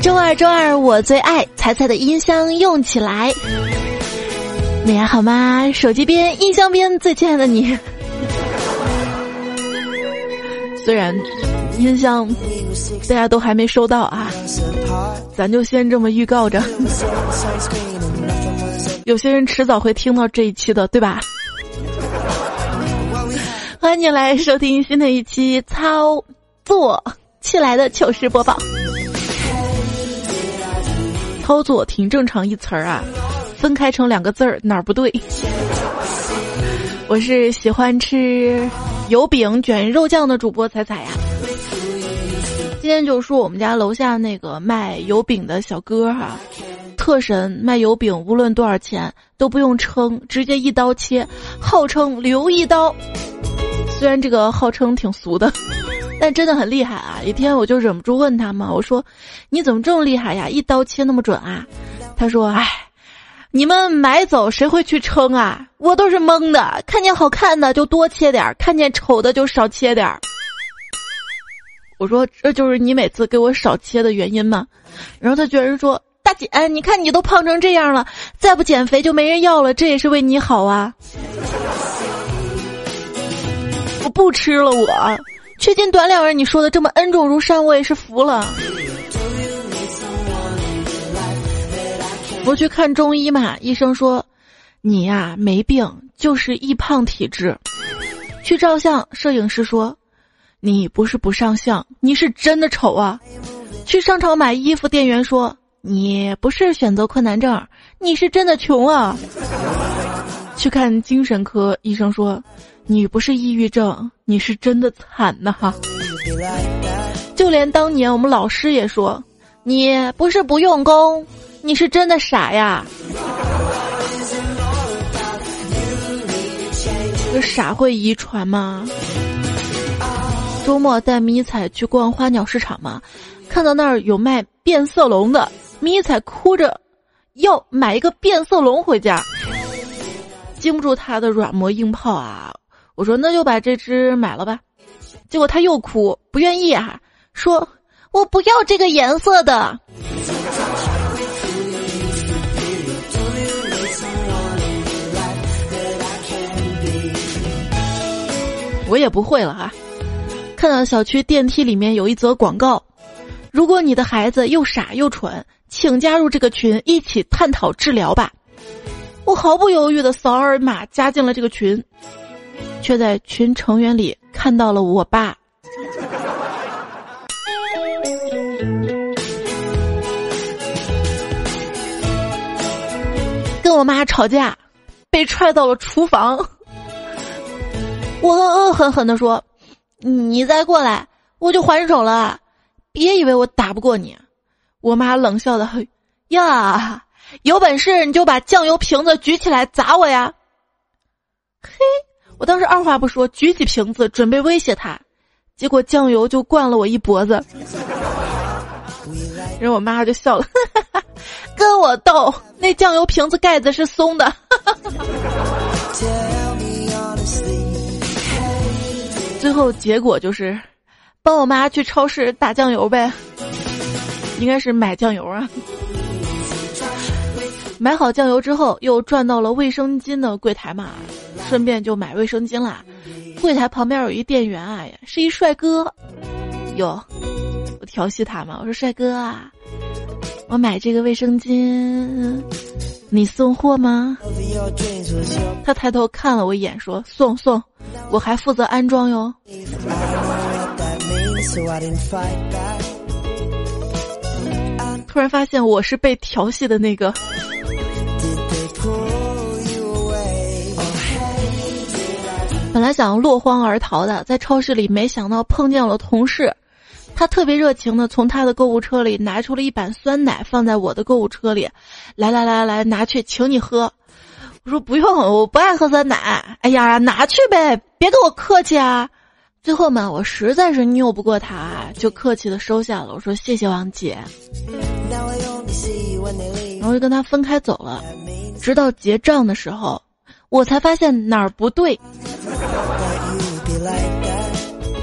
周二，周二我最爱彩彩的音箱用起来。你还好吗？手机边、音箱边最亲爱的你。虽然音箱大家都还没收到啊，咱就先这么预告着。有些人迟早会听到这一期的，对吧？欢迎你来收听新的一期操作起来的糗事播报。操作挺正常一词儿啊，分开成两个字儿哪儿不对？我是喜欢吃油饼卷肉酱的主播彩彩呀。今天就说我们家楼下那个卖油饼的小哥哈，特神卖油饼，无论多少钱都不用称，直接一刀切，号称留一刀。虽然这个号称挺俗的。但真的很厉害啊！一天我就忍不住问他嘛，我说：“你怎么这么厉害呀？一刀切那么准啊？”他说：“哎，你们买走谁会去称啊？我都是蒙的，看见好看的就多切点儿，看见丑的就少切点儿。”我说：“这就是你每次给我少切的原因吗？”然后他居然说：“大姐，你看你都胖成这样了，再不减肥就没人要了，这也是为你好啊！”我不吃了，我。缺斤短两，人你说的这么恩重如山，我也是服了。我去看中医嘛，医生说你呀没病，就是易胖体质。去照相，摄影师说你不是不上相，你是真的丑啊。去商场买衣服，店员说你不是选择困难症，你是真的穷啊。去看精神科，医生说。你不是抑郁症，你是真的惨呐！哈，就连当年我们老师也说，你不是不用功，你是真的傻呀。这傻会遗传吗？周末带迷彩去逛花鸟市场嘛，看到那儿有卖变色龙的，迷彩哭着要买一个变色龙回家，经不住他的软磨硬泡啊。我说那就把这只买了吧，结果他又哭，不愿意啊，说我不要这个颜色的。我也不会了哈，看到小区电梯里面有一则广告，如果你的孩子又傻又蠢，请加入这个群，一起探讨治疗吧。我毫不犹豫的扫二维码加进了这个群。却在群成员里看到了我爸，跟我妈吵架，被踹到了厨房。我恶狠狠地说：“你再过来，我就还手了。别以为我打不过你。”我妈冷笑的：“呀，有本事你就把酱油瓶子举起来砸我呀！”嘿。我当时二话不说，举起瓶子准备威胁他，结果酱油就灌了我一脖子。然后我妈就笑了，跟我斗，那酱油瓶子盖子是松的。最后结果就是，帮我妈去超市打酱油呗，应该是买酱油啊。买好酱油之后，又转到了卫生巾的柜台嘛。顺便就买卫生巾啦，柜台旁边有一店员啊，是一帅哥，哟，我调戏他嘛，我说帅哥啊，我买这个卫生巾，你送货吗？他抬头看了我一眼，说送送，我还负责安装哟。突然发现我是被调戏的那个。本来想落荒而逃的，在超市里，没想到碰见了同事，他特别热情的从他的购物车里拿出了一板酸奶，放在我的购物车里，来来来来，拿去，请你喝。我说不用，我不爱喝酸奶。哎呀，拿去呗，别跟我客气啊。最后嘛，我实在是拗不过他，就客气的收下了。我说谢谢王姐，然后就跟他分开走了，直到结账的时候。我才发现哪儿不对。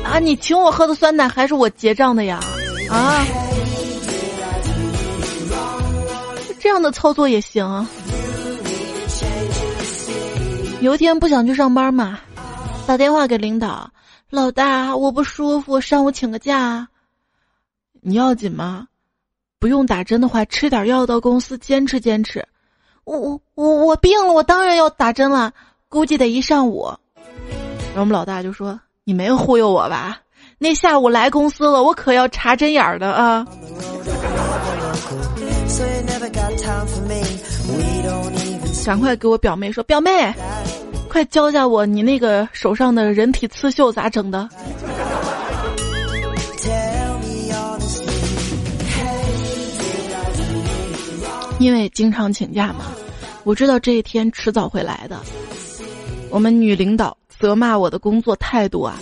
啊，你请我喝的酸奶还是我结账的呀？啊，这样的操作也行。有一天不想去上班嘛，打电话给领导，老大我不舒服，上午请个假。你要紧吗？不用打针的话，吃点药到公司坚持坚持。我我我我病了，我当然要打针了，估计得一上午。然后我们老大就说：“你没有忽悠我吧？那下午来公司了，我可要查针眼儿的啊！”赶快给我表妹说：“表妹，快教教我你那个手上的人体刺绣咋整的？”因为经常请假嘛，我知道这一天迟早会来的。我们女领导责骂我的工作态度啊，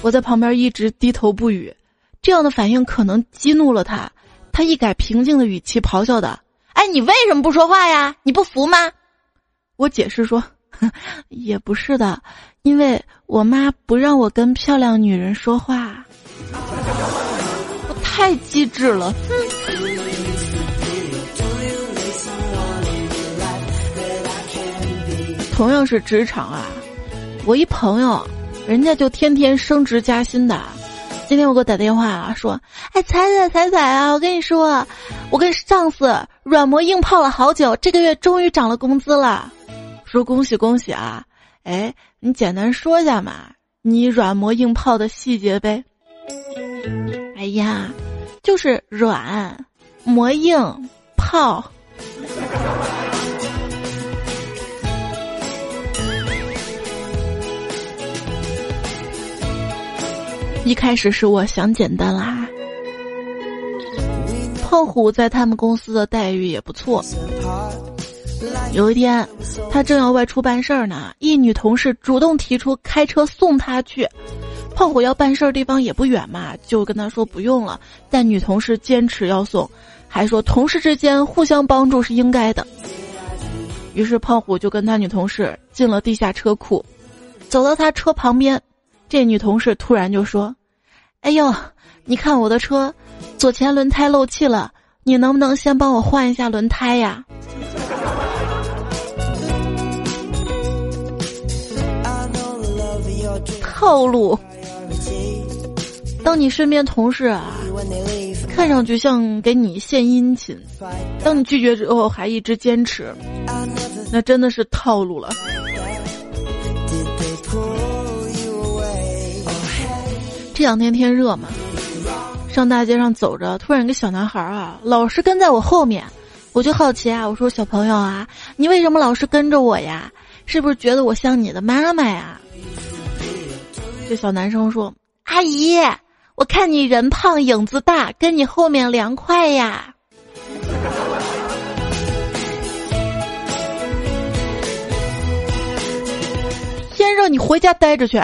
我在旁边一直低头不语，这样的反应可能激怒了他，他一改平静的语气咆哮的：“哎，你为什么不说话呀？你不服吗？”我解释说：“ 也不是的，因为我妈不让我跟漂亮女人说话。”我太机智了，同样是职场啊，我一朋友，人家就天天升职加薪的。今天我给我打电话，说：“哎，彩彩彩彩啊，我跟你说，我跟上司软磨硬泡了好久，这个月终于涨了工资了。”说恭喜恭喜啊！哎，你简单说一下嘛，你软磨硬泡的细节呗。哎呀，就是软磨硬泡。一开始是我想简单啦。胖虎在他们公司的待遇也不错。有一天，他正要外出办事儿呢，一女同事主动提出开车送他去。胖虎要办事儿地方也不远嘛，就跟他说不用了。但女同事坚持要送，还说同事之间互相帮助是应该的。于是胖虎就跟他女同事进了地下车库，走到他车旁边。这女同事突然就说：“哎呦，你看我的车，左前轮胎漏气了，你能不能先帮我换一下轮胎呀？”套路。当你身边同事啊，看上去像给你献殷勤，当你拒绝之后还一直坚持，那真的是套路了。这两天天热嘛，上大街上走着，突然一个小男孩啊，老是跟在我后面，我就好奇啊，我说小朋友啊，你为什么老是跟着我呀？是不是觉得我像你的妈妈呀？这小男生说：“阿姨，我看你人胖影子大，跟你后面凉快呀。”天热，你回家待着去。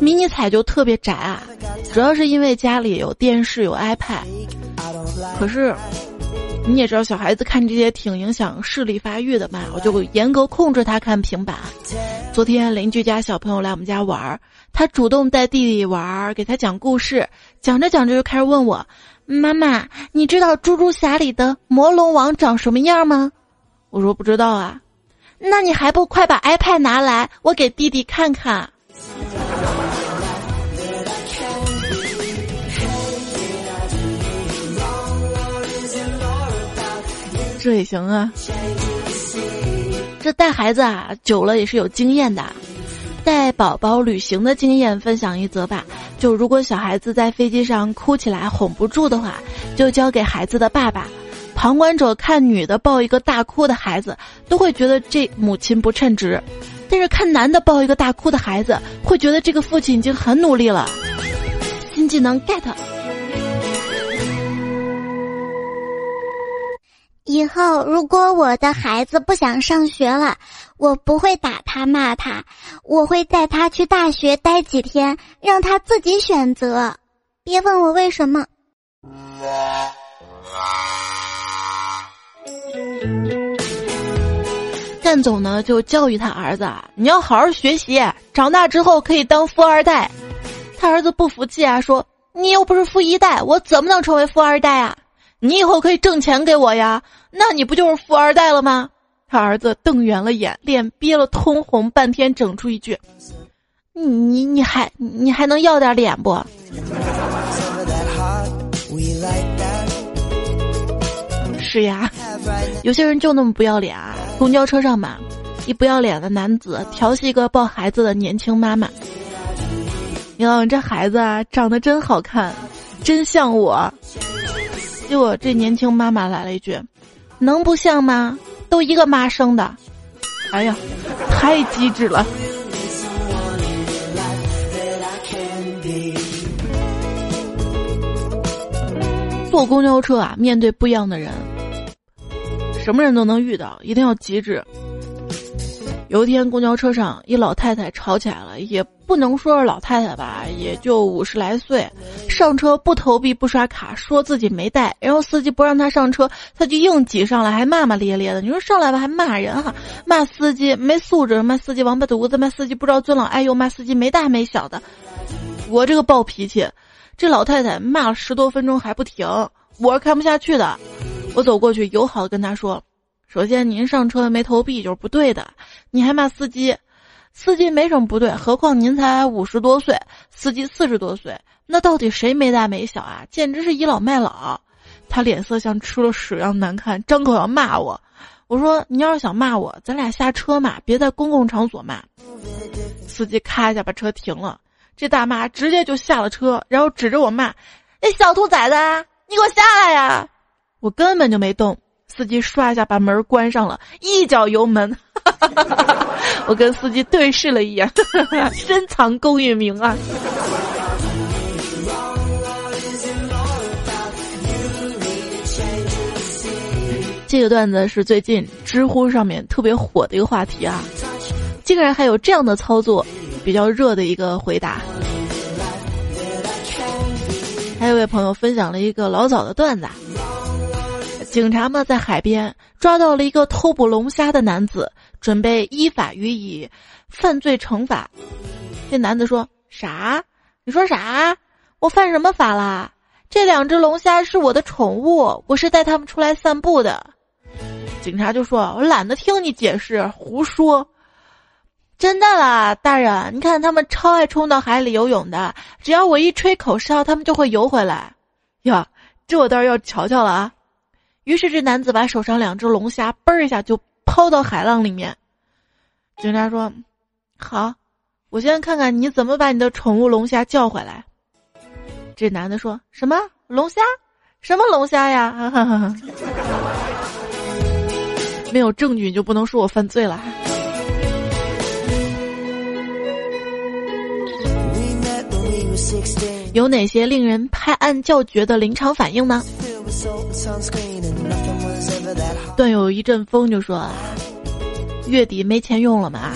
迷你彩就特别宅啊，主要是因为家里有电视有 iPad，可是你也知道小孩子看这些挺影响视力发育的嘛，我就严格控制他看平板。昨天邻居家小朋友来我们家玩儿，他主动带弟弟玩儿，给他讲故事，讲着讲着就开始问我：“妈妈，你知道猪猪侠里的魔龙王长什么样吗？”我说不知道啊，那你还不快把 iPad 拿来，我给弟弟看看。这也行啊，这带孩子啊久了也是有经验的，带宝宝旅行的经验分享一则吧。就如果小孩子在飞机上哭起来哄不住的话，就交给孩子的爸爸。旁观者看女的抱一个大哭的孩子，都会觉得这母亲不称职；但是看男的抱一个大哭的孩子，会觉得这个父亲已经很努力了。新技能 get。以后如果我的孩子不想上学了，我不会打他骂他，我会带他去大学待几天，让他自己选择。别问我为什么。干总呢就教育他儿子：“你要好好学习，长大之后可以当富二代。”他儿子不服气啊，说：“你又不是富一代，我怎么能成为富二代啊？你以后可以挣钱给我呀，那你不就是富二代了吗？”他儿子瞪圆了眼，脸憋了通红，半天整出一句：“你你你还你还能要点脸不？”是呀，有些人就那么不要脸啊！公交车上嘛，一不要脸的男子调戏一个抱孩子的年轻妈妈。哟，这孩子啊，长得真好看，真像我。结果这年轻妈妈来了一句：“能不像吗？都一个妈生的。”哎呀，太机智了。坐公交车啊，面对不一样的人，什么人都能遇到，一定要机智。有一天，公交车上一老太太吵起来了，也不能说是老太太吧，也就五十来岁。上车不投币不刷卡，说自己没带，然后司机不让他上车，他就硬挤上来，还骂骂咧咧的。你说上来吧，还骂人哈，骂司机没素质，骂司机王八犊子，骂司机不知道尊老爱幼，骂司机没大没小的。我这个暴脾气，这老太太骂了十多分钟还不停，我是看不下去的。我走过去，友好的跟他说。首先，您上车没投币就是不对的，你还骂司机，司机没什么不对，何况您才五十多岁，司机四十多岁，那到底谁没大没小啊？简直是倚老卖老。他脸色像吃了屎一样难看，张口要骂我。我说你要是想骂我，咱俩下车嘛，别在公共场所骂。司机咔一下把车停了，这大妈直接就下了车，然后指着我骂：“那小兔崽子，你给我下来呀！”我根本就没动。司机唰一下把门关上了，一脚油门，我跟司机对视了一眼，深藏功与名啊！这个段子是最近知乎上面特别火的一个话题啊，竟然还有这样的操作，比较热的一个回答。还有位朋友分享了一个老早的段子。警察们在海边抓到了一个偷捕龙虾的男子，准备依法予以犯罪惩罚。这男子说：“啥？你说啥？我犯什么法啦？这两只龙虾是我的宠物，我是带他们出来散步的。”警察就说：“我懒得听你解释，胡说！真的啦，大人，你看他们超爱冲到海里游泳的，只要我一吹口哨，他们就会游回来。呀，这我倒是要瞧瞧了啊！”于是这男子把手上两只龙虾嘣一下就抛到海浪里面。警察说：“好，我先看看你怎么把你的宠物龙虾叫回来。”这男的说什么龙虾？什么龙虾呀？没有证据你就不能说我犯罪了。有哪些令人拍案叫绝的临场反应呢？段友一阵风就说：“月底没钱用了嘛，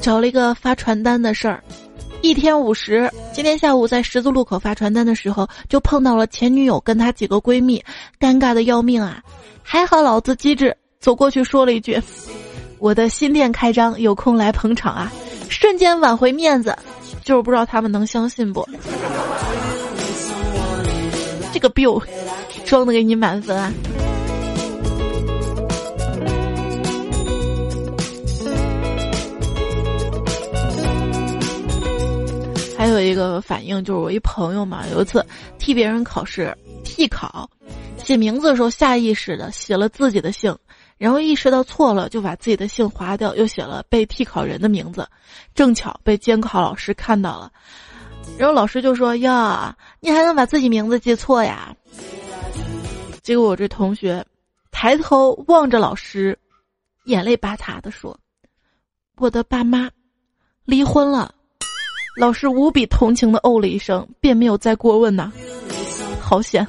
找了一个发传单的事儿，一天五十。今天下午在十字路口发传单的时候，就碰到了前女友跟她几个闺蜜，尴尬的要命啊！还好老子机智，走过去说了一句：我的新店开张，有空来捧场啊！瞬间挽回面子，就是不知道他们能相信不？这个 biu。”装的给你满分啊！这个反应就是我一朋友嘛，有一次替别人考试替考，写名字的时候下意识的写了自己的姓，然后意识到错了，就把自己的姓划掉，又写了被替考人的名字，正巧被监考老师看到了，然后老师就说：“呀，你还能把自己名字记错呀？”结果我这同学抬头望着老师，眼泪巴塔的说：“我的爸妈离婚了。”老师无比同情的哦了一声，便没有再过问呐。好险！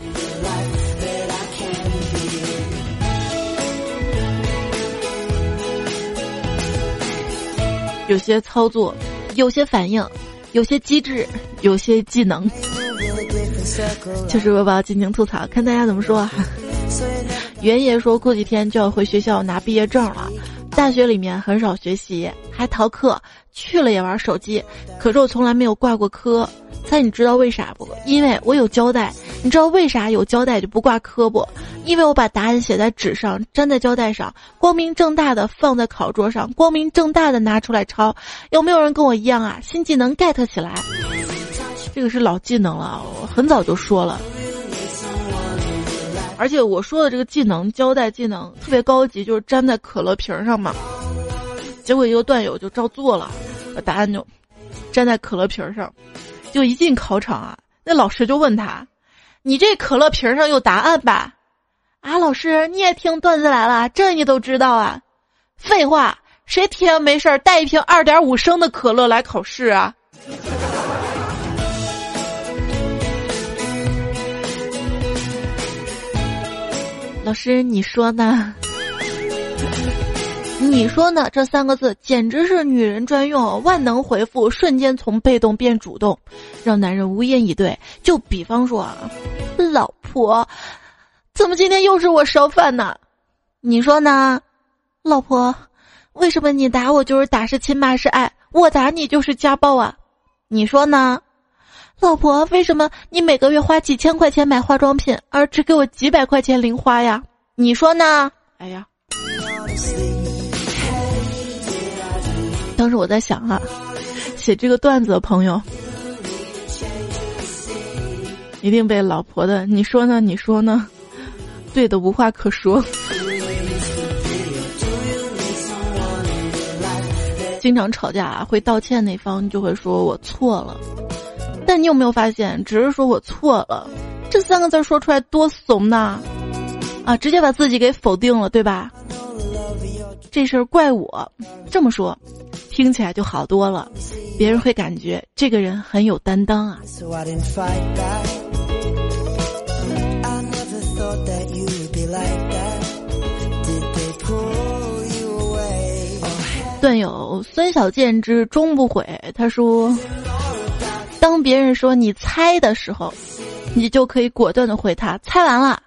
有些操作，有些反应，有些机智，有些技能。就是我把尽情吐槽，看大家怎么说啊。袁爷说过几天就要回学校拿毕业证了，大学里面很少学习，还逃课，去了也玩手机。可是我从来没有挂过科，猜你知道为啥不？因为我有胶带。你知道为啥有胶带就不挂科不？因为我把答案写在纸上，粘在胶带上，光明正大的放在考桌上，光明正大的拿出来抄。有没有人跟我一样啊？新技能 get 起来，这个是老技能了，我很早就说了。而且我说的这个技能，胶带技能特别高级，就是粘在可乐瓶上嘛。结果一个段友就照做了，把答案就粘在可乐瓶上。就一进考场啊，那老师就问他：“你这可乐瓶上有答案吧？”啊，老师你也听段子来了，这你都知道啊？废话，谁天没事儿带一瓶二点五升的可乐来考试啊？老师，你说呢？你说呢？这三个字简直是女人专用，万能回复，瞬间从被动变主动，让男人无言以对。就比方说啊，老婆，怎么今天又是我烧饭呢？你说呢？老婆，为什么你打我就是打是亲骂是爱，我打你就是家暴啊？你说呢？老婆，为什么你每个月花几千块钱买化妆品，而只给我几百块钱零花呀？你说呢？哎呀，当时我在想啊，写这个段子的朋友，一定被老婆的你说呢？你说呢？对的无话可说。经常吵架会道歉那方就会说我错了。但你有没有发现，只是说我错了，这三个字说出来多怂呐！啊，直接把自己给否定了，对吧？这事儿怪我，这么说，听起来就好多了，别人会感觉这个人很有担当啊。段友孙小贱之终不悔，他说。别人说你猜的时候，你就可以果断的回他猜完了，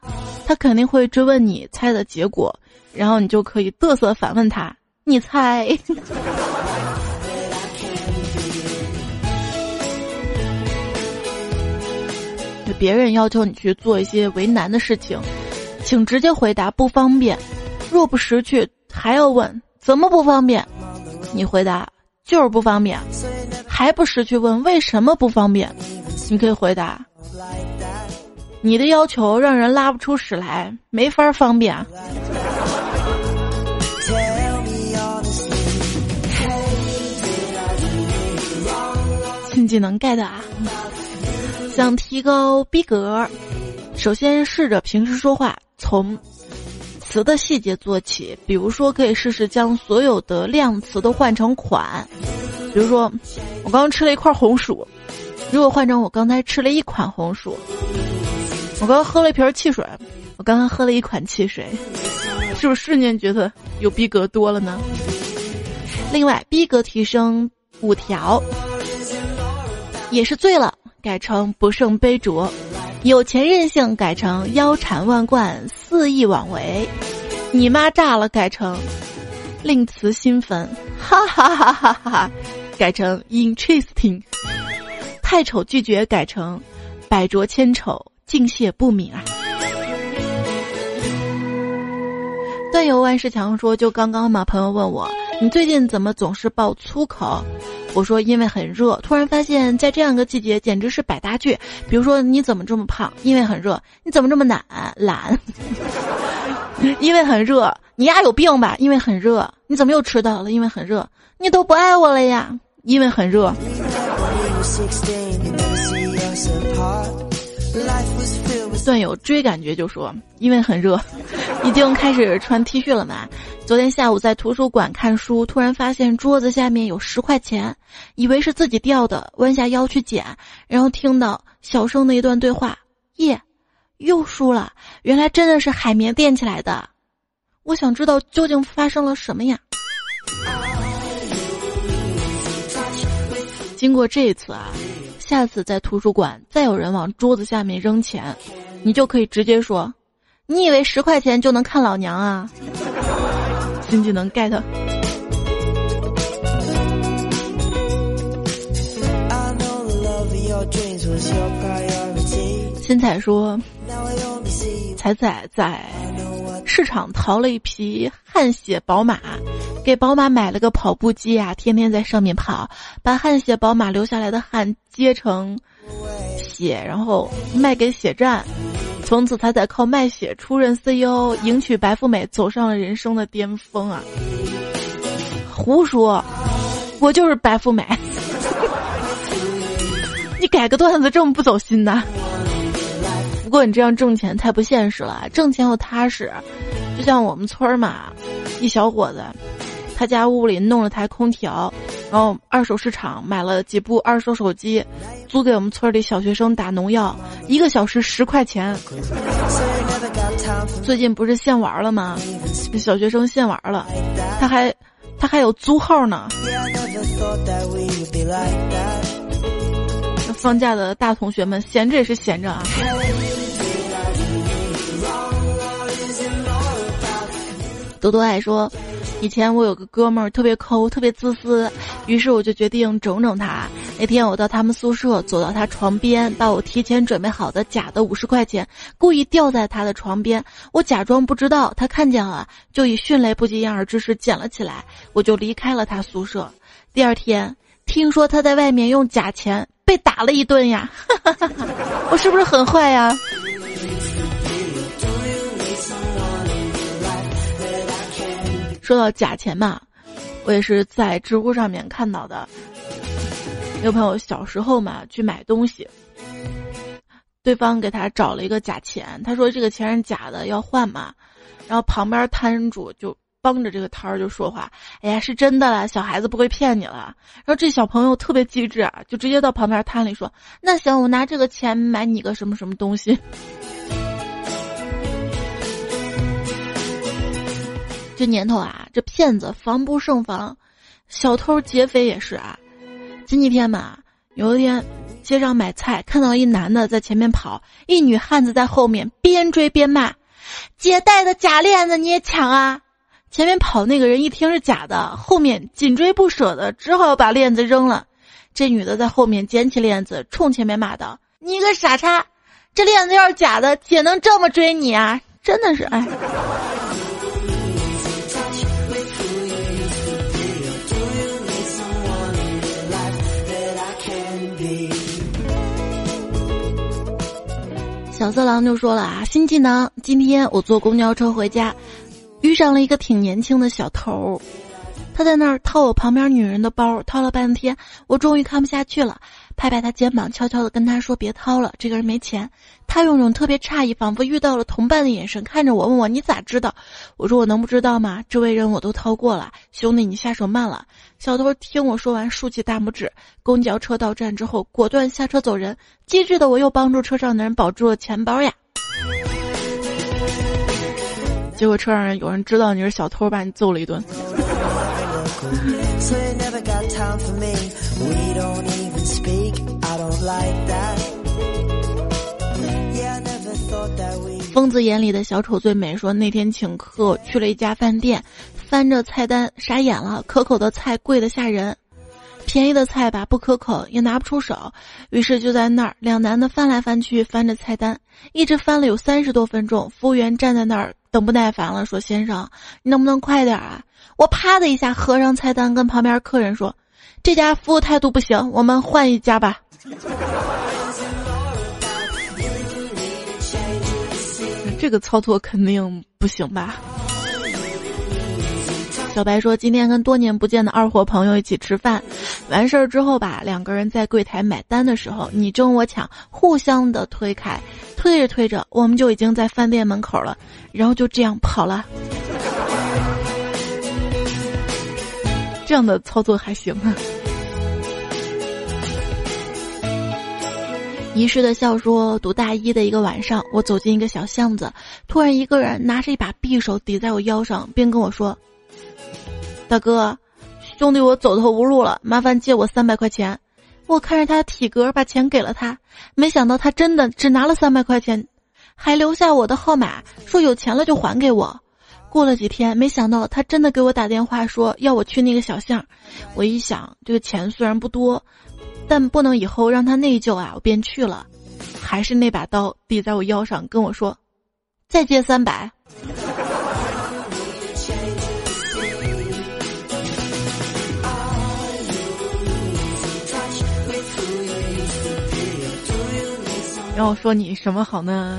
他肯定会追问你猜的结果，然后你就可以嘚瑟反问他你猜。别人要求你去做一些为难的事情，请直接回答不方便。若不识趣，还要问怎么不方便，你回答就是不方便。还不识趣问为什么不方便？你可以回答：你的要求让人拉不出屎来，没法方便。新技能 get 啊！想提高逼格，首先试着平时说话从词的细节做起，比如说可以试试将所有的量词都换成款。比如说，我刚刚吃了一块红薯，如果换成我刚才吃了一款红薯，我刚刚喝了一瓶汽水，我刚刚喝了一款汽水，是不是瞬间觉得有逼格多了呢？另外，逼格提升五条，也是醉了改成不胜杯酌，有钱任性改成腰缠万贯肆意妄为，你妈炸了改成令词新坟，哈哈哈哈哈哈。改成 interesting，太丑拒绝改成百拙千丑敬谢不敏啊。段友万事强说，就刚刚嘛，朋友问我，你最近怎么总是爆粗口？我说因为很热。突然发现，在这样一个季节，简直是百搭句。比如说，你怎么这么胖？因为很热。你怎么这么懒？懒。因为很热。你丫有病吧？因为很热。你怎么又迟到了？因为很热。你都不爱我了呀？因为很热。段友追感觉就说，因为很热，已经开始穿 T 恤了嘛。昨天下午在图书馆看书，突然发现桌子下面有十块钱，以为是自己掉的，弯下腰去捡，然后听到小声的一段对话：耶，又输了。原来真的是海绵垫起来的。我想知道究竟发生了什么呀？经过这一次啊，下次在图书馆再有人往桌子下面扔钱，你就可以直接说：“你以为十块钱就能看老娘啊？” 新技能 get。新彩说：“彩彩在市场淘了一匹汗血宝马，给宝马买了个跑步机啊，天天在上面跑，把汗血宝马留下来的汗接成血，然后卖给血站。从此，彩彩靠卖血出任 CEO，迎娶白富美，走上了人生的巅峰啊！胡说，我就是白富美。”你改个段子这么不走心呐？不过你这样挣钱太不现实了，挣钱又踏实。就像我们村儿嘛，一小伙子，他家屋里弄了台空调，然后二手市场买了几部二手手机，租给我们村里小学生打农药，一个小时十块钱。最近不是限玩了吗？小学生限玩了，他还他还有租号呢。放假的大同学们，闲着也是闲着啊。多多爱说，以前我有个哥们儿特别抠，特别自私，于是我就决定整整他。那天我到他们宿舍，走到他床边，把我提前准备好的假的五十块钱故意掉在他的床边，我假装不知道，他看见了，就以迅雷不及掩耳之势捡了起来，我就离开了他宿舍。第二天，听说他在外面用假钱。被打了一顿呀，我是不是很坏呀？说到假钱嘛，我也是在知乎上面看到的。有朋友小时候嘛去买东西，对方给他找了一个假钱，他说这个钱是假的，要换嘛，然后旁边摊主就。帮着这个摊儿就说话，哎呀，是真的了，小孩子不会骗你了。然后这小朋友特别机智啊，就直接到旁边摊里说：“那行，我拿这个钱买你个什么什么东西。”这年头啊，这骗子防不胜防，小偷劫匪也是啊。前几天嘛，有一天街上买菜，看到一男的在前面跑，一女汉子在后面边追边骂：“姐戴的假链子你也抢啊！”前面跑那个人一听是假的，后面紧追不舍的，只好把链子扔了。这女的在后面捡起链子，冲前面骂道：“你个傻叉！这链子要是假的，姐能这么追你啊？真的是哎。”小色狼就说了啊，新技能，今天我坐公交车回家。遇上了一个挺年轻的小偷，他在那儿掏我旁边女人的包，掏了半天，我终于看不下去了，拍拍他肩膀，悄悄的跟他说：“别掏了，这个人没钱。”他用种特别诧异，仿佛遇到了同伴的眼神看着我，问我：“你咋知道？”我说：“我能不知道吗？这位人我都掏过了，兄弟，你下手慢了。”小偷听我说完，竖起大拇指。公交车到站之后，果断下车走人。机智的我又帮助车上的人保住了钱包呀。结果车上人有人知道你是小偷，把你揍了一顿。疯子眼里的小丑最美。说那天请客去了一家饭店，翻着菜单傻眼了，可口的菜贵的吓人，便宜的菜吧不可口也拿不出手，于是就在那儿两男的翻来翻去翻着菜单，一直翻了有三十多分钟。服务员站在那儿。等不耐烦了，说：“先生，你能不能快点啊？”我啪的一下合上菜单，跟旁边客人说：“这家服务态度不行，我们换一家吧。”这个操作肯定不行吧？小白说：“今天跟多年不见的二货朋友一起吃饭，完事儿之后吧，两个人在柜台买单的时候，你争我抢，互相的推开，推着推着，我们就已经在饭店门口了，然后就这样跑了。这样的操作还行啊。”遗失的笑说：“读大一的一个晚上，我走进一个小巷子，突然一个人拿着一把匕首抵在我腰上，并跟我说。”大哥，兄弟，我走投无路了，麻烦借我三百块钱。我看着他的体格，把钱给了他。没想到他真的只拿了三百块钱，还留下我的号码，说有钱了就还给我。过了几天，没想到他真的给我打电话说要我去那个小巷。我一想，这个钱虽然不多，但不能以后让他内疚啊，我便去了。还是那把刀抵在我腰上，跟我说：“再借三百。”让我说你什么好呢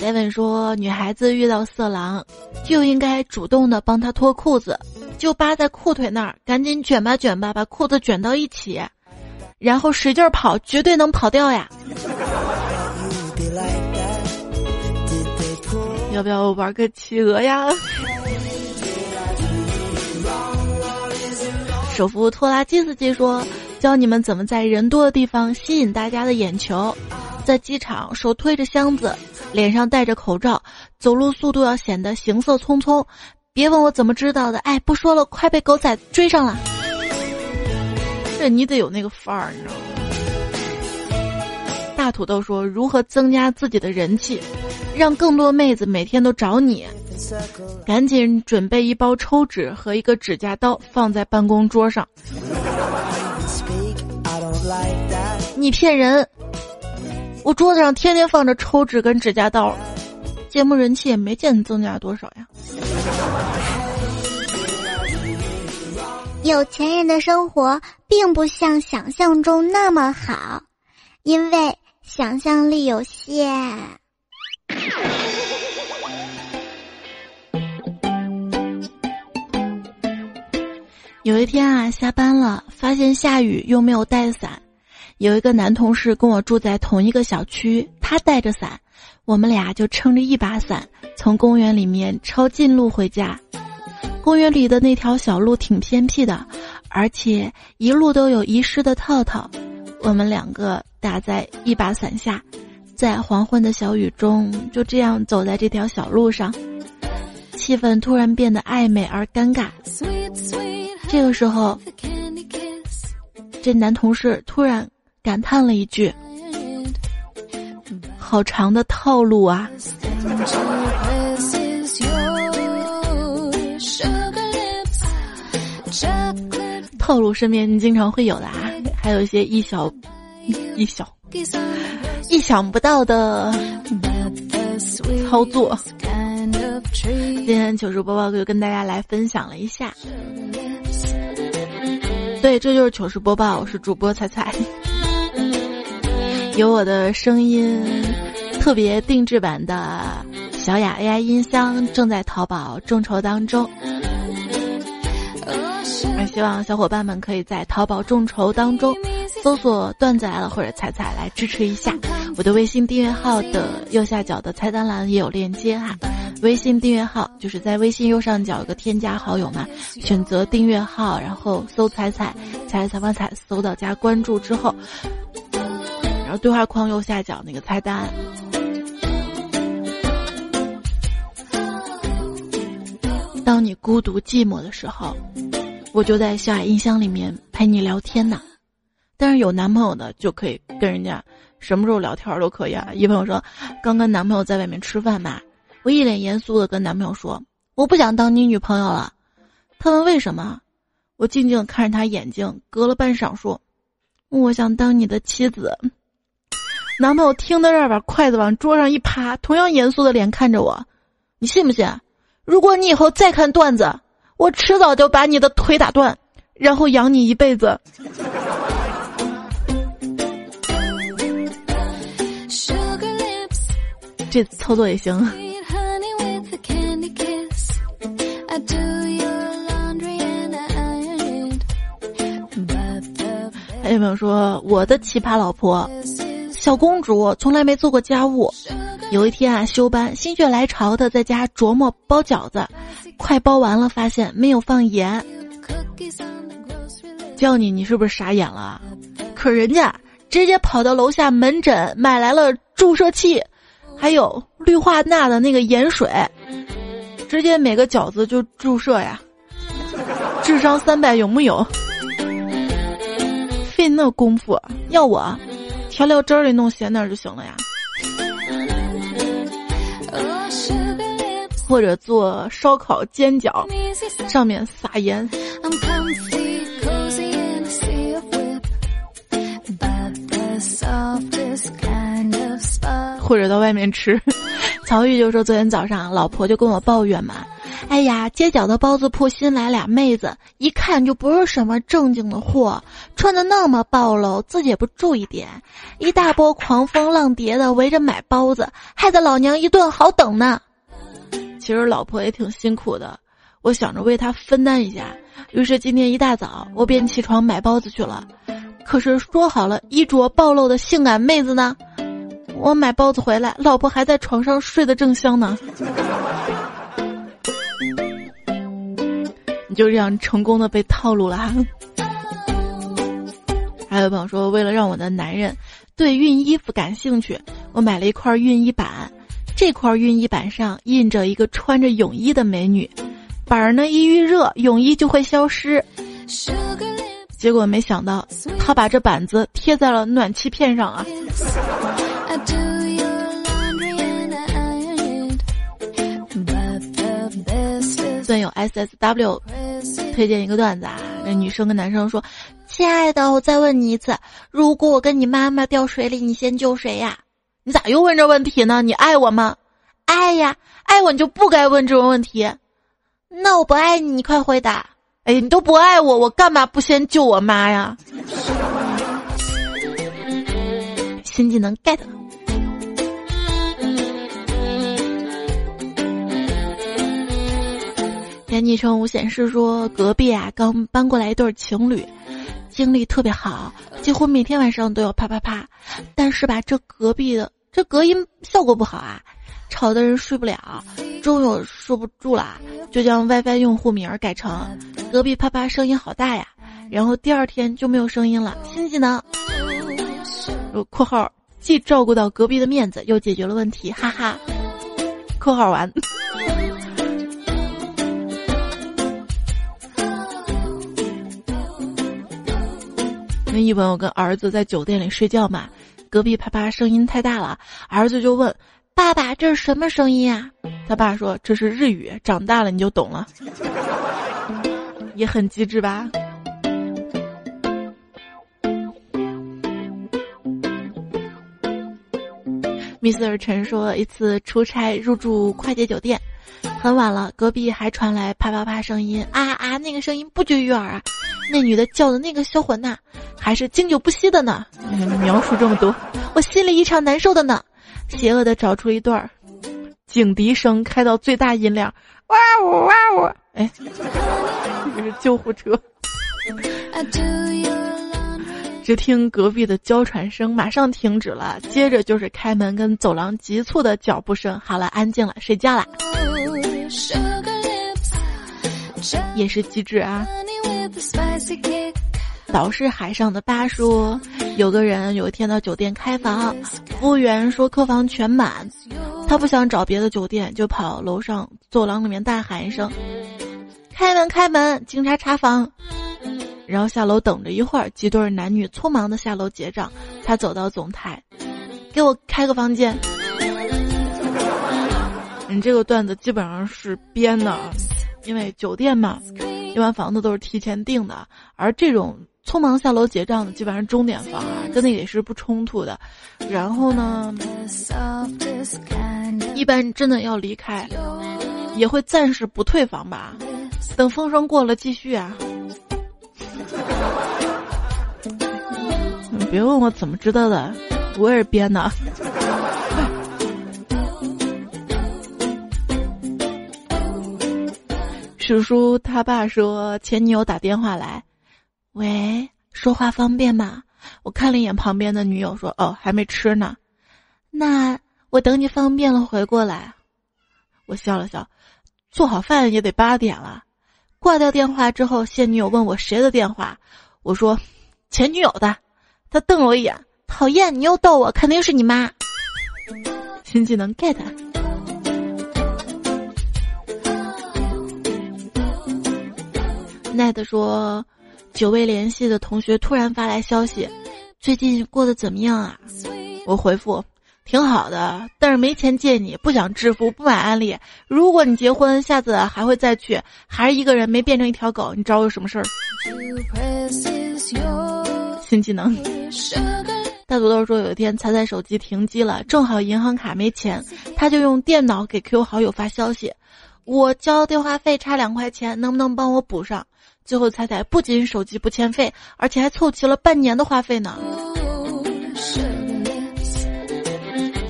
？Seven 说，女孩子遇到色狼，就应该主动的帮他脱裤子，就扒在裤腿那儿，赶紧卷吧卷吧，把裤子卷到一起，然后使劲跑，绝对能跑掉呀！要不要玩个企鹅呀？手扶拖拉机司机说。教你们怎么在人多的地方吸引大家的眼球，在机场手推着箱子，脸上戴着口罩，走路速度要显得行色匆匆。别问我怎么知道的，哎，不说了，快被狗仔追上了。这你得有那个范儿，你知道吗？大土豆说如何增加自己的人气，让更多妹子每天都找你？赶紧准备一包抽纸和一个指甲刀放在办公桌上。你骗人！我桌子上天天放着抽纸跟指甲刀，节目人气也没见增加多少呀。有钱人的生活并不像想象中那么好，因为想象力有限。有一天啊，下班了，发现下雨又没有带伞。有一个男同事跟我住在同一个小区，他带着伞，我们俩就撑着一把伞从公园里面抄近路回家。公园里的那条小路挺偏僻的，而且一路都有遗失的套套。我们两个打在一把伞下，在黄昏的小雨中，就这样走在这条小路上，气氛突然变得暧昧而尴尬。这个时候，这男同事突然感叹了一句：“好长的套路啊！”套路身边经常会有的啊，还有一些意小、意小、意想不到的操作。今天糗事播报就跟大家来分享了一下。对，这就是糗事播报，我是主播彩彩，有我的声音，特别定制版的小雅 AI 音箱正在淘宝众筹当中，希望小伙伴们可以在淘宝众筹当中搜索“段子来了”或者“彩彩”来支持一下。我的微信订阅号的右下角的菜单栏也有链接哈。微信订阅号就是在微信右上角有个添加好友嘛，选择订阅号，然后搜“彩彩彩彩彩彩”，搜到加关注之后，对话框右下角那个菜单。当你孤独寂寞的时候，我就在小雅音箱里面陪你聊天呢。但是有男朋友的就可以跟人家什么时候聊天都可以啊。一朋友说，刚跟男朋友在外面吃饭嘛。我一脸严肃的跟男朋友说：“我不想当你女朋友了。”他问为什么，我静静看着他眼睛，隔了半晌说：“我想当你的妻子。”男朋友听到这儿，把筷子往桌上一趴，同样严肃的脸看着我：“你信不信？如果你以后再看段子，我迟早就把你的腿打断，然后养你一辈子。”这操作也行。还有朋友说，我的奇葩老婆，小公主从来没做过家务。有一天啊，休班，心血来潮的在家琢磨包饺子，快包完了，发现没有放盐。叫你，你是不是傻眼了？可人家直接跑到楼下门诊买来了注射器，还有氯化钠的那个盐水，直接每个饺子就注射呀。智商三百有木有？费那功夫，要我调料汁里弄咸点就行了呀。或者做烧烤煎饺，上面撒盐。或者到外面吃，曹玉就说昨天早上老婆就跟我抱怨嘛，哎呀，街角的包子铺新来俩妹子，一看就不是什么正经的货，穿的那么暴露，自己也不注意点，一大波狂风浪蝶的围着买包子，害得老娘一顿好等呢。其实老婆也挺辛苦的，我想着为她分担一下，于是今天一大早我便起床买包子去了。可是说好了衣着暴露的性感妹子呢？我买包子回来，老婆还在床上睡得正香呢。你就这样成功的被套路了。还有朋友说，为了让我的男人对熨衣服感兴趣，我买了一块熨衣板。这块熨衣板上印着一个穿着泳衣的美女，板儿呢一遇热，泳衣就会消失。结果没想到，他把这板子贴在了暖气片上啊！段友 S S W 推荐一个段子啊，那女生跟男生说：“亲爱的，我再问你一次，如果我跟你妈妈掉水里，你先救谁呀？”你咋又问这问题呢？你爱我吗？爱呀，爱我你就不该问这种问题。那我不爱你，你快回答。哎，你都不爱我，我干嘛不先救我妈呀？新技能 get。天昵称无显示说隔壁啊刚搬过来一对情侣，精力特别好，几乎每天晚上都要啪啪啪。但是吧，这隔壁的这隔音效果不好啊。吵的人睡不了，终于受不住了，就将 WiFi 用户名改成“隔壁啪啪声音好大呀”，然后第二天就没有声音了。新技能，括号既照顾到隔壁的面子，又解决了问题，哈哈。括号完。那一文，我跟儿子在酒店里睡觉嘛，隔壁啪啪声音太大了，儿子就问。爸爸，这是什么声音啊？他爸说：“这是日语，长大了你就懂了。”也很机智吧？Mr. 陈说，一次出差入住快捷酒店，很晚了，隔壁还传来啪啪啪声音啊啊，那个声音不绝于耳啊！那女的叫的那个销魂呐，还是经久不息的呢。描述这么多，我心里异常难受的呢。邪恶的找出一段警笛声开到最大音量，哇呜哇呜！哎，这是救护车。只听隔壁的娇喘声马上停止了，接着就是开门跟走廊急促的脚步声。好了，安静了，睡觉啦。也是机智啊。岛是海上的巴说，有个人有一天到酒店开房，服务员说客房全满，他不想找别的酒店，就跑楼上走廊里面大喊一声：“开门，开门，警察查房。”然后下楼等着一会儿，几对男女匆忙的下楼结账，才走到总台，给我开个房间。你这个段子基本上是编的，因为酒店嘛，一般房子都是提前订的，而这种。匆忙下楼结账的基本上钟点房啊，跟那也是不冲突的。然后呢，一般真的要离开，也会暂时不退房吧，等风声过了继续啊。你 别问我怎么知道的，我也是编的。叔叔他爸说前女友打电话来。喂，说话方便吗？我看了一眼旁边的女友，说：“哦，还没吃呢。”那我等你方便了回过来。我笑了笑，做好饭也得八点了。挂掉电话之后，现女友问我谁的电话，我说：“前女友的。”他瞪了我一眼，讨厌，你又逗我，肯定是你妈。新技能 get。奈德说。久未联系的同学突然发来消息，最近过得怎么样啊？我回复：挺好的，但是没钱借你，不想致富，不买安利。如果你结婚，下次还会再去，还是一个人没变成一条狗，你找我有什么事儿？新技能。大土豆说，有一天彩彩手机停机了，正好银行卡没钱，他就用电脑给 QQ 好友发消息：“我交电话费差两块钱，能不能帮我补上？”最后彩彩不仅手机不欠费，而且还凑齐了半年的话费呢。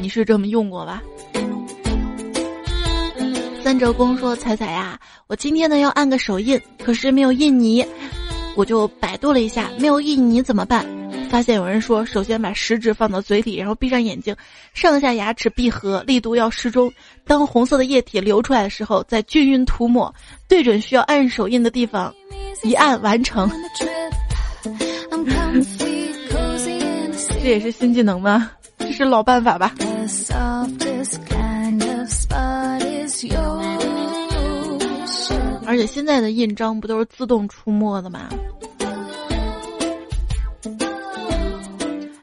你是这么用过吧？三折公说：“彩彩呀，我今天呢要按个手印，可是没有印泥，我就百度了一下，没有印泥怎么办？发现有人说，首先把食指放到嘴里，然后闭上眼睛，上下牙齿闭合，力度要适中。当红色的液体流出来的时候，再均匀涂抹，对准需要按手印的地方，一按完成。这也是新技能吗？这是老办法吧？”而且现在的印章不都是自动出墨的吗？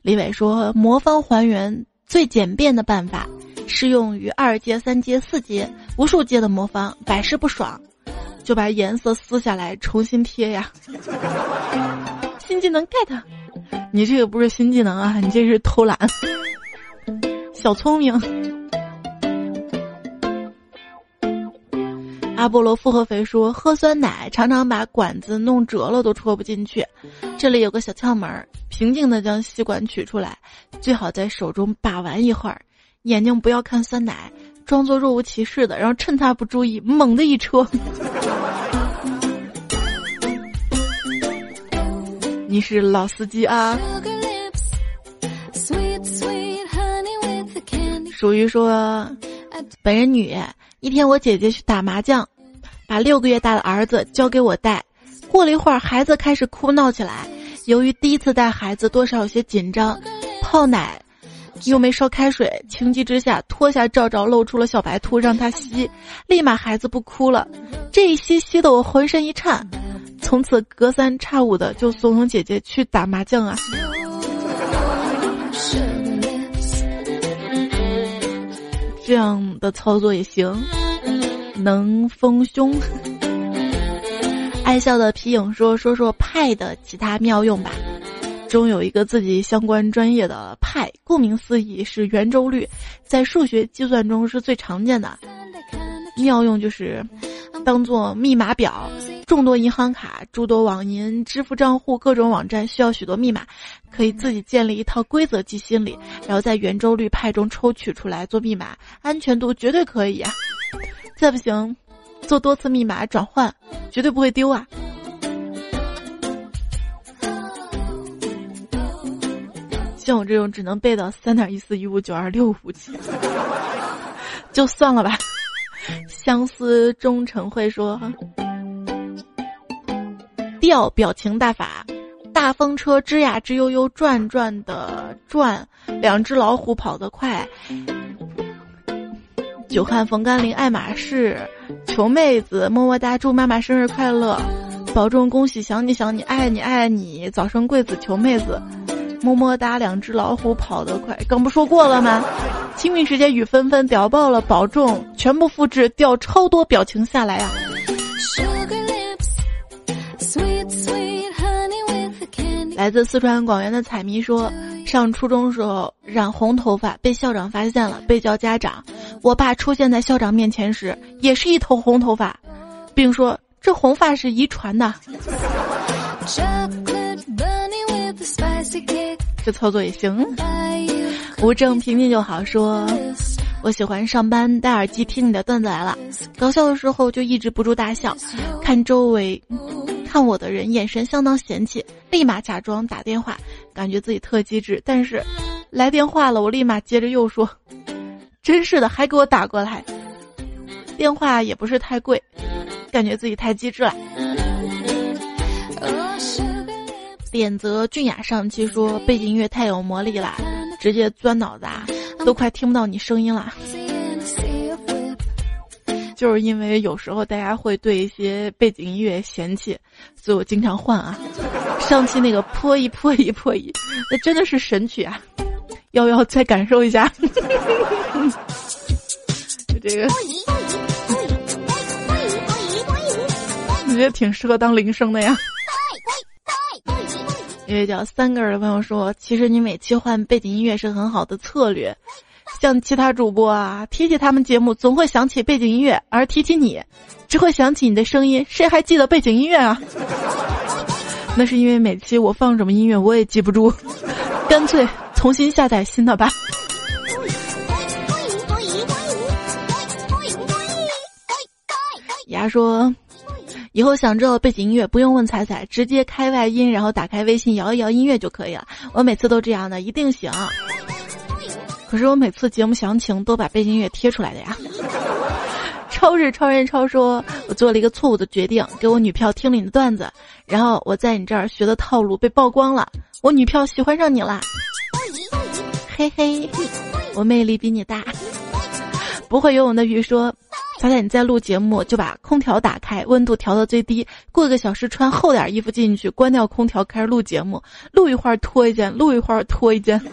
李伟说：“魔方还原最简便的办法，适用于二阶、三阶、四阶、无数阶的魔方，百试不爽，就把颜色撕下来重新贴呀。”新技能 get，你这个不是新技能啊，你这是偷懒。小聪明，阿波罗复合肥说喝酸奶常常把管子弄折了都戳不进去，这里有个小窍门儿，平静的将吸管取出来，最好在手中把玩一会儿，眼睛不要看酸奶，装作若无其事的，然后趁他不注意猛的一戳。你是老司机啊。属于说，本人女。一天，我姐姐去打麻将，把六个月大的儿子交给我带。过了一会儿，孩子开始哭闹起来。由于第一次带孩子，多少有些紧张，泡奶又没烧开水，情急之下脱下罩罩，露出了小白兔，让他吸。立马孩子不哭了。这一吸吸的我浑身一颤，从此隔三差五的就怂恿姐姐去打麻将啊。这样的操作也行，能丰胸。爱笑的皮影说：“说说派的其他妙用吧。”中有一个自己相关专业的派，顾名思义是圆周率，在数学计算中是最常见的。妙用就是当做密码表，众多银行卡、诸多网银、支付账户、各种网站需要许多密码。可以自己建立一套规则记心里，然后在圆周率派中抽取出来做密码，安全度绝对可以啊！再不行，做多次密码转换，绝对不会丢啊！像我这种只能背到三点一四一五九二六五七，就算了吧。相思终成会说，调表情大法。大风车吱呀吱悠悠转转的转，两只老虎跑得快。久旱逢甘霖，爱马仕，求妹子么么哒，祝妈妈生日快乐，保重，恭喜，想你想你，爱你爱你，早生贵子，求妹子，么么哒，两只老虎跑得快，刚不说过了吗？清明时节雨纷纷，屌爆了，保重，全部复制，掉超多表情下来啊！来自四川广元的彩迷说，上初中时候染红头发被校长发现了，被叫家长。我爸出现在校长面前时，也是一头红头发，并说这红发是遗传的。这操作也行。无证平静就好。说，我喜欢上班戴耳机听你的段子来了，搞笑的时候就抑制不住大笑，看周围。看我的人眼神相当嫌弃，立马假装打电话，感觉自己特机智。但是来电话了，我立马接着又说：“真是的，还给我打过来。”电话也不是太贵，感觉自己太机智了。点泽俊雅上期说背景音乐太有魔力了，直接钻脑子，啊，都快听不到你声音了。就是因为有时候大家会对一些背景音乐嫌弃，所以我经常换啊。上期那个破一破一破一，那真的是神曲啊！要不要再感受一下？就这个，我觉得挺适合当铃声的呀。一位叫三个人的朋友说：“其实你每期换背景音乐是很好的策略，像其他主播啊，提起他们节目总会想起背景音乐，而提起你，只会想起你的声音，谁还记得背景音乐啊？那是因为每期我放什么音乐我也记不住，干脆重新下载新的吧。”牙说。以后想知道背景音乐，不用问彩彩，直接开外音，然后打开微信摇一摇音乐就可以了。我每次都这样的，一定行。可是我每次节目详情都把背景音乐贴出来的呀。超市超人超说，我做了一个错误的决定，给我女票听了你的段子，然后我在你这儿学的套路被曝光了，我女票喜欢上你了。嘿嘿，我魅力比你大。不会游泳的鱼说。彩彩，你在录节目就把空调打开，温度调到最低，过个小时穿厚点衣服进去，关掉空调开始录节目，录一会儿脱一件，录一会儿脱一件。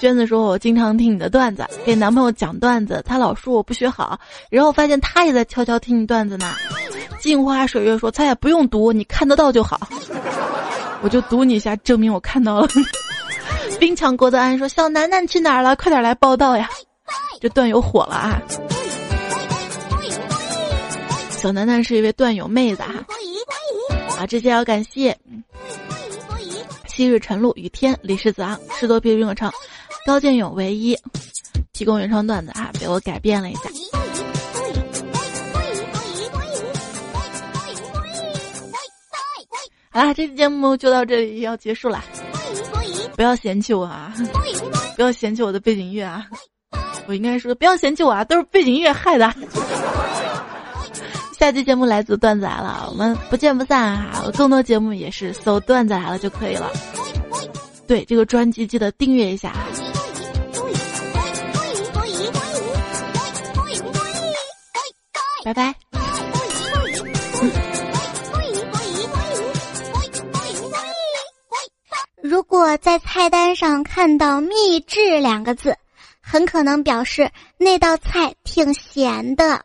娟子说：“我经常听你的段子，给男朋友讲段子，他老说我不学好，然后发现他也在悄悄听你段子呢。”镜花水月说：“彩彩不用读，你看得到就好。”我就读你一下，证明我看到了。冰强郭德安说：“小楠楠去哪儿了？快点来报道呀！”这段友火了啊！小楠楠是一位段友妹子哈。啊，这些要感谢昔日晨露、雨天、李世子昂、士多啤酒唱、高建勇唯一提供原创段子啊，被我改变了一下。好啦，这期节目就到这里要结束了。不要嫌弃我啊！不要嫌弃我的背景音乐啊！我应该说不要嫌弃我啊，都是背景音乐害的。下期节目来自段子来了，我们不见不散啊！更多节目也是搜段子来了就可以了。对这个专辑记得订阅一下。拜拜。如果在菜单上看到秘制两个字，很可能表示那道菜挺咸的。